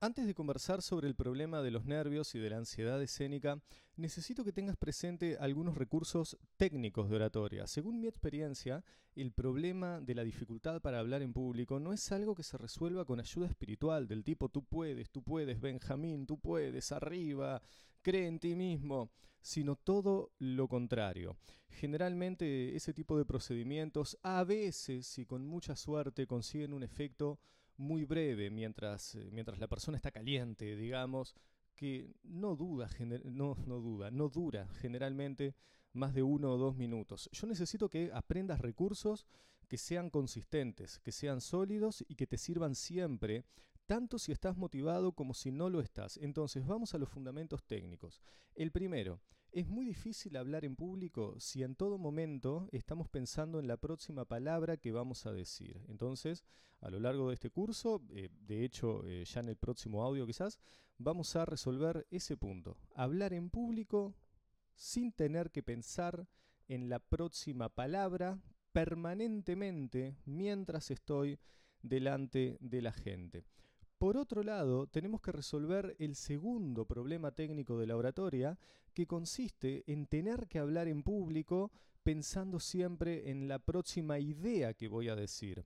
Antes de conversar sobre el problema de los nervios y de la ansiedad escénica, necesito que tengas presente algunos recursos técnicos de oratoria. Según mi experiencia, el problema de la dificultad para hablar en público no es algo que se resuelva con ayuda espiritual del tipo tú puedes, tú puedes, Benjamín, tú puedes, arriba, cree en ti mismo, sino todo lo contrario. Generalmente ese tipo de procedimientos a veces y con mucha suerte consiguen un efecto muy breve mientras, eh, mientras la persona está caliente, digamos, que no duda, no, no duda, no dura generalmente más de uno o dos minutos. Yo necesito que aprendas recursos que sean consistentes, que sean sólidos y que te sirvan siempre tanto si estás motivado como si no lo estás. Entonces vamos a los fundamentos técnicos. El primero, es muy difícil hablar en público si en todo momento estamos pensando en la próxima palabra que vamos a decir. Entonces, a lo largo de este curso, eh, de hecho eh, ya en el próximo audio quizás, vamos a resolver ese punto. Hablar en público sin tener que pensar en la próxima palabra permanentemente mientras estoy delante de la gente. Por otro lado, tenemos que resolver el segundo problema técnico de la oratoria, que consiste en tener que hablar en público pensando siempre en la próxima idea que voy a decir.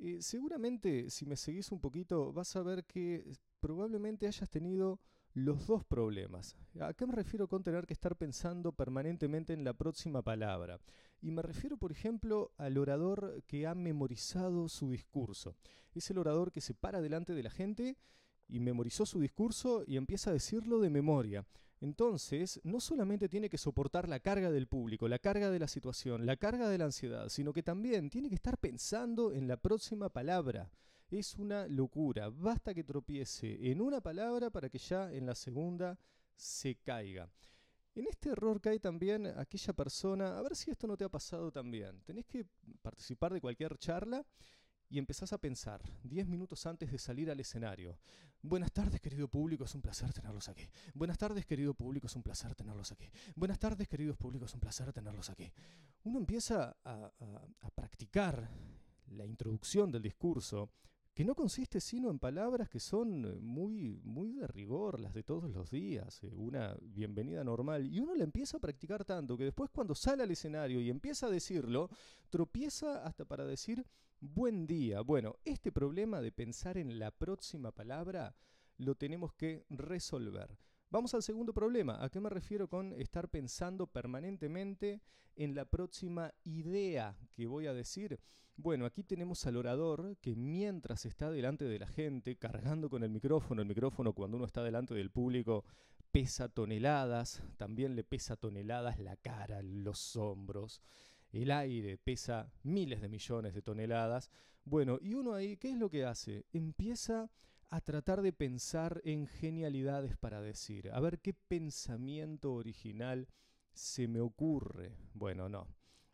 Eh, seguramente, si me seguís un poquito, vas a ver que probablemente hayas tenido los dos problemas. ¿A qué me refiero con tener que estar pensando permanentemente en la próxima palabra? Y me refiero, por ejemplo, al orador que ha memorizado su discurso. Es el orador que se para delante de la gente y memorizó su discurso y empieza a decirlo de memoria. Entonces, no solamente tiene que soportar la carga del público, la carga de la situación, la carga de la ansiedad, sino que también tiene que estar pensando en la próxima palabra es una locura. Basta que tropiece en una palabra para que ya en la segunda se caiga. En este error cae también aquella persona, a ver si esto no te ha pasado también. Tenés que participar de cualquier charla y empezás a pensar 10 minutos antes de salir al escenario. Buenas tardes, querido público, es un placer tenerlos aquí. Buenas tardes, querido público, es un placer tenerlos aquí. Buenas tardes, queridos públicos, es un placer tenerlos aquí. Uno empieza a, a practicar la introducción del discurso que no consiste sino en palabras que son eh, muy, muy de rigor, las de todos los días, eh, una bienvenida normal, y uno la empieza a practicar tanto que después cuando sale al escenario y empieza a decirlo, tropieza hasta para decir buen día. Bueno, este problema de pensar en la próxima palabra lo tenemos que resolver. Vamos al segundo problema. ¿A qué me refiero con estar pensando permanentemente en la próxima idea que voy a decir? Bueno, aquí tenemos al orador que mientras está delante de la gente, cargando con el micrófono, el micrófono cuando uno está delante del público pesa toneladas, también le pesa toneladas la cara, los hombros. El aire pesa miles de millones de toneladas. Bueno, y uno ahí, ¿qué es lo que hace? Empieza a tratar de pensar en genialidades para decir, a ver qué pensamiento original se me ocurre. Bueno, no.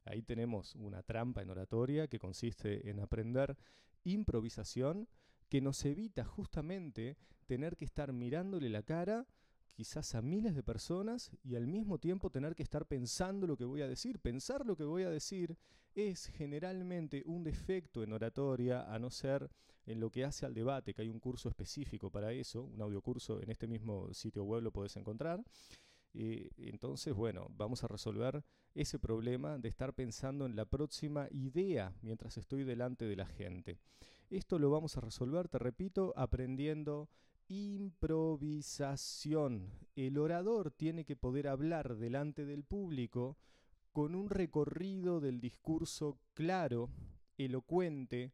Ahí tenemos una trampa en oratoria que consiste en aprender improvisación que nos evita justamente tener que estar mirándole la cara quizás a miles de personas y al mismo tiempo tener que estar pensando lo que voy a decir. Pensar lo que voy a decir es generalmente un defecto en oratoria, a no ser en lo que hace al debate, que hay un curso específico para eso, un audiocurso en este mismo sitio web lo podés encontrar. Eh, entonces, bueno, vamos a resolver ese problema de estar pensando en la próxima idea mientras estoy delante de la gente. Esto lo vamos a resolver, te repito, aprendiendo improvisación. El orador tiene que poder hablar delante del público con un recorrido del discurso claro, elocuente,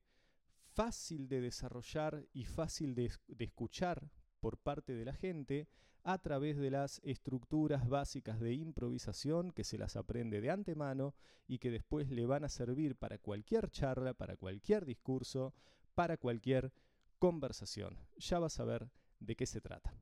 fácil de desarrollar y fácil de, escuchar por parte de la gente a través de las estructuras básicas de improvisación que se las aprende de antemano y que después le van a servir para cualquier charla, para cualquier discurso, para cualquier conversación. Ya vas a ver de qué se trata.